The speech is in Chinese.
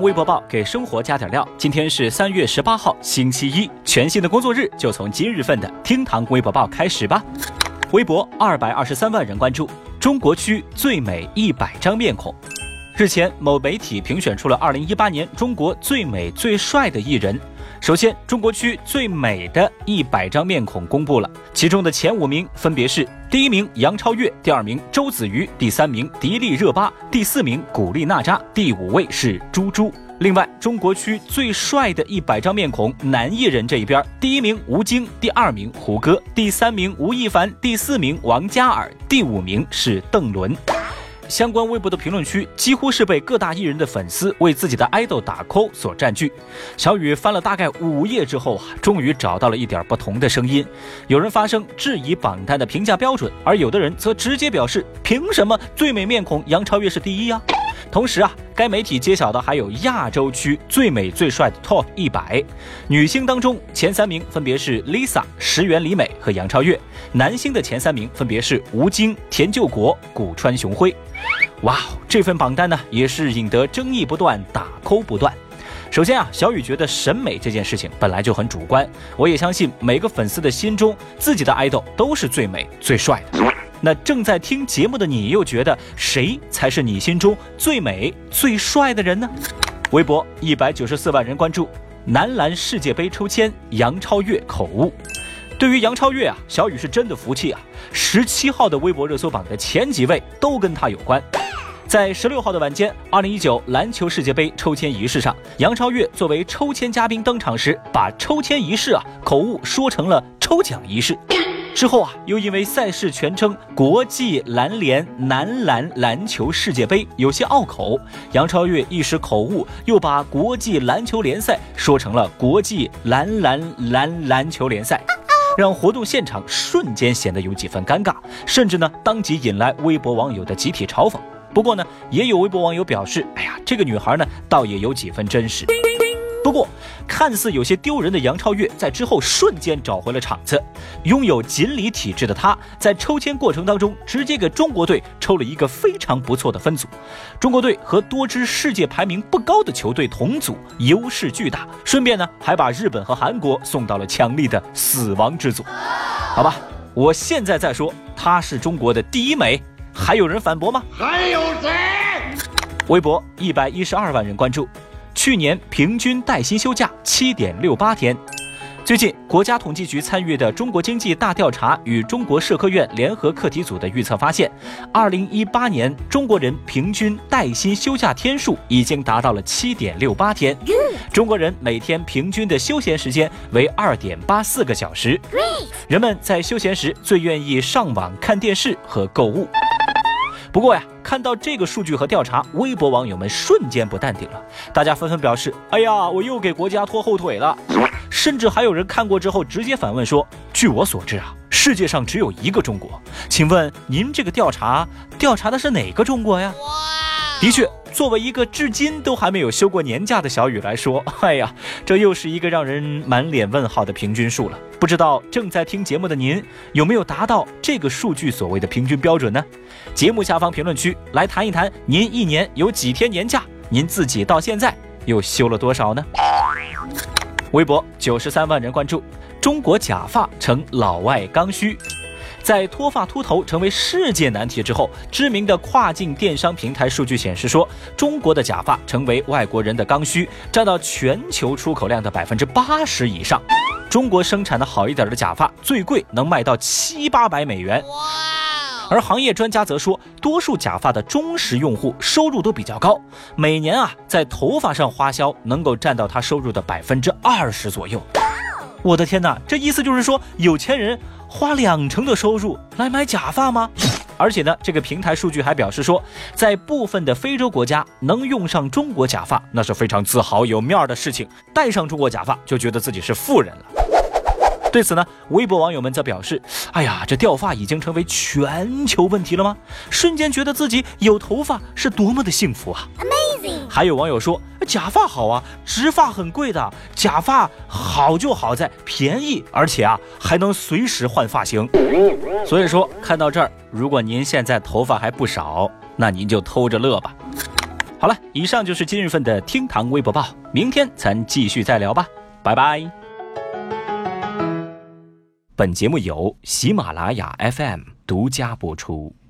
微博报给生活加点料。今天是三月十八号，星期一，全新的工作日就从今日份的厅堂微博报开始吧。微博二百二十三万人关注，中国区最美一百张面孔。日前，某媒体评选出了二零一八年中国最美最帅的艺人。首先，中国区最美的一百张面孔公布了，其中的前五名分别是：第一名杨超越，第二名周子瑜，第三名迪丽热巴，第四名古力娜扎，第五位是猪猪。另外，中国区最帅的一百张面孔男艺人这一边，第一名吴京，第二名胡歌，第三名吴亦凡，第四名王嘉尔，第五名是邓伦。相关微博的评论区几乎是被各大艺人的粉丝为自己的爱豆打 call 所占据。小雨翻了大概五页之后啊，终于找到了一点不同的声音。有人发声质疑榜单的评价标准，而有的人则直接表示：凭什么最美面孔杨超越是第一呀？同时啊，该媒体揭晓的还有亚洲区最美最帅的 TOP 一百女星当中，前三名分别是 Lisa、石原里美和杨超越；男星的前三名分别是吴京、田柾国、古川雄辉。哇哦，这份榜单呢也是引得争议不断，打扣不断。首先啊，小雨觉得审美这件事情本来就很主观，我也相信每个粉丝的心中，自己的爱豆都是最美最帅的。那正在听节目的你，又觉得谁才是你心中最美最帅的人呢？微博一百九十四万人关注，男篮世界杯抽签，杨超越口误。对于杨超越啊，小雨是真的服气啊！十七号的微博热搜榜的前几位都跟他有关。在十六号的晚间，二零一九篮球世界杯抽签仪式上，杨超越作为抽签嘉宾登场时，把抽签仪式啊口误说成了抽奖仪式。之后啊，又因为赛事全称国际篮联男篮篮球世界杯有些拗口，杨超越一时口误，又把国际篮球联赛说成了国际篮篮篮篮球联赛，让活动现场瞬间显得有几分尴尬，甚至呢，当即引来微博网友的集体嘲讽。不过呢，也有微博网友表示，哎呀，这个女孩呢，倒也有几分真实。不过，看似有些丢人的杨超越，在之后瞬间找回了场子。拥有锦鲤体质的她，在抽签过程当中，直接给中国队抽了一个非常不错的分组。中国队和多支世界排名不高的球队同组，优势巨大。顺便呢，还把日本和韩国送到了强力的死亡之组。好吧，我现在再说，她是中国的第一美，还有人反驳吗？还有谁？微博一百一十二万人关注。去年平均带薪休假七点六八天。最近，国家统计局参与的中国经济大调查与中国社科院联合课题组的预测发现，二零一八年中国人平均带薪休假天数已经达到了七点六八天。中国人每天平均的休闲时间为二点八四个小时。人们在休闲时最愿意上网看电视和购物。不过呀，看到这个数据和调查，微博网友们瞬间不淡定了，大家纷纷表示：“哎呀，我又给国家拖后腿了。”甚至还有人看过之后直接反问说：“据我所知啊，世界上只有一个中国，请问您这个调查调查的是哪个中国呀？”的确，作为一个至今都还没有休过年假的小雨来说，哎呀，这又是一个让人满脸问号的平均数了。不知道正在听节目的您有没有达到这个数据所谓的平均标准呢？节目下方评论区来谈一谈，您一年有几天年假？您自己到现在又休了多少呢？微博九十三万人关注，中国假发成老外刚需。在脱发秃头成为世界难题之后，知名的跨境电商平台数据显示说，中国的假发成为外国人的刚需，占到全球出口量的百分之八十以上。中国生产的好一点的假发，最贵能卖到七八百美元。而行业专家则说，多数假发的忠实用户收入都比较高，每年啊在头发上花销能够占到他收入的百分之二十左右。我的天哪，这意思就是说有钱人。花两成的收入来买假发吗？而且呢，这个平台数据还表示说，在部分的非洲国家，能用上中国假发，那是非常自豪有面儿的事情。戴上中国假发，就觉得自己是富人了。对此呢，微博网友们则表示：“哎呀，这掉发已经成为全球问题了吗？瞬间觉得自己有头发是多么的幸福啊！”还有网友说。假发好啊，植发很贵的。假发好就好在便宜，而且啊还能随时换发型。所以说，看到这儿，如果您现在头发还不少，那您就偷着乐吧。好了，以上就是今日份的厅堂微博报，明天咱继续再聊吧，拜拜。本节目由喜马拉雅 FM 独家播出。